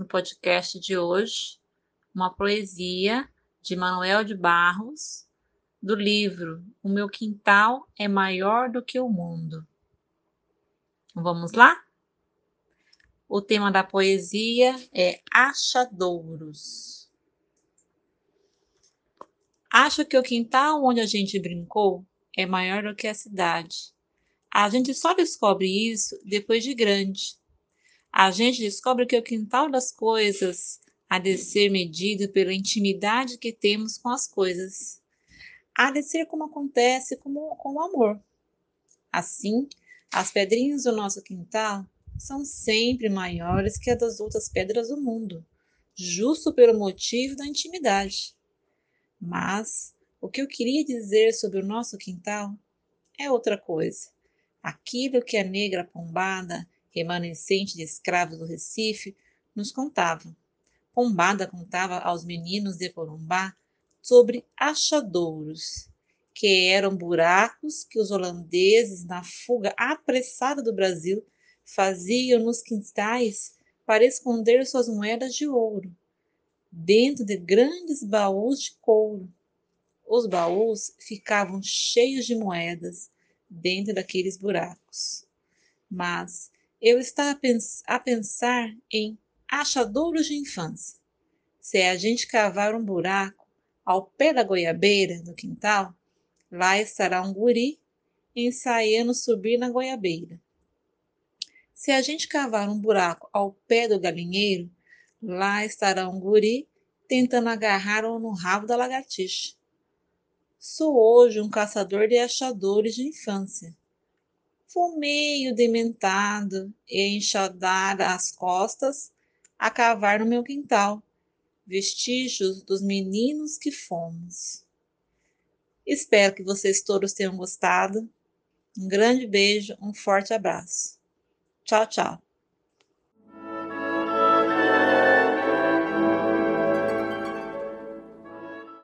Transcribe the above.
no podcast de hoje uma poesia de Manuel de Barros do livro O Meu Quintal é Maior do que o Mundo. Vamos lá? O tema da poesia é Achadouros. Acho que o quintal onde a gente brincou é maior do que a cidade. A gente só descobre isso depois de grande. A gente descobre que o quintal das coisas há de ser medido pela intimidade que temos com as coisas. Há de ser como acontece com, com o amor. Assim, as pedrinhas do nosso quintal são sempre maiores que as das outras pedras do mundo, justo pelo motivo da intimidade. Mas o que eu queria dizer sobre o nosso quintal é outra coisa. Aquilo que a negra pombada, remanescente de escravos do Recife, nos contava. Pombada contava aos meninos de Corumbá sobre achadouros, que eram buracos que os holandeses, na fuga apressada do Brasil, faziam nos quintais para esconder suas moedas de ouro, dentro de grandes baús de couro os baús ficavam cheios de moedas dentro daqueles buracos. Mas eu estava a pensar em achadouros de infância. Se a gente cavar um buraco ao pé da goiabeira, no quintal, lá estará um guri ensaiando subir na goiabeira. Se a gente cavar um buraco ao pé do galinheiro, lá estará um guri tentando agarrar no rabo da lagartixa. Sou hoje um caçador de achadores de infância. Vou meio dementado e enxadar as costas a cavar no meu quintal, vestígios dos meninos que fomos. Espero que vocês todos tenham gostado. Um grande beijo, um forte abraço. Tchau, tchau.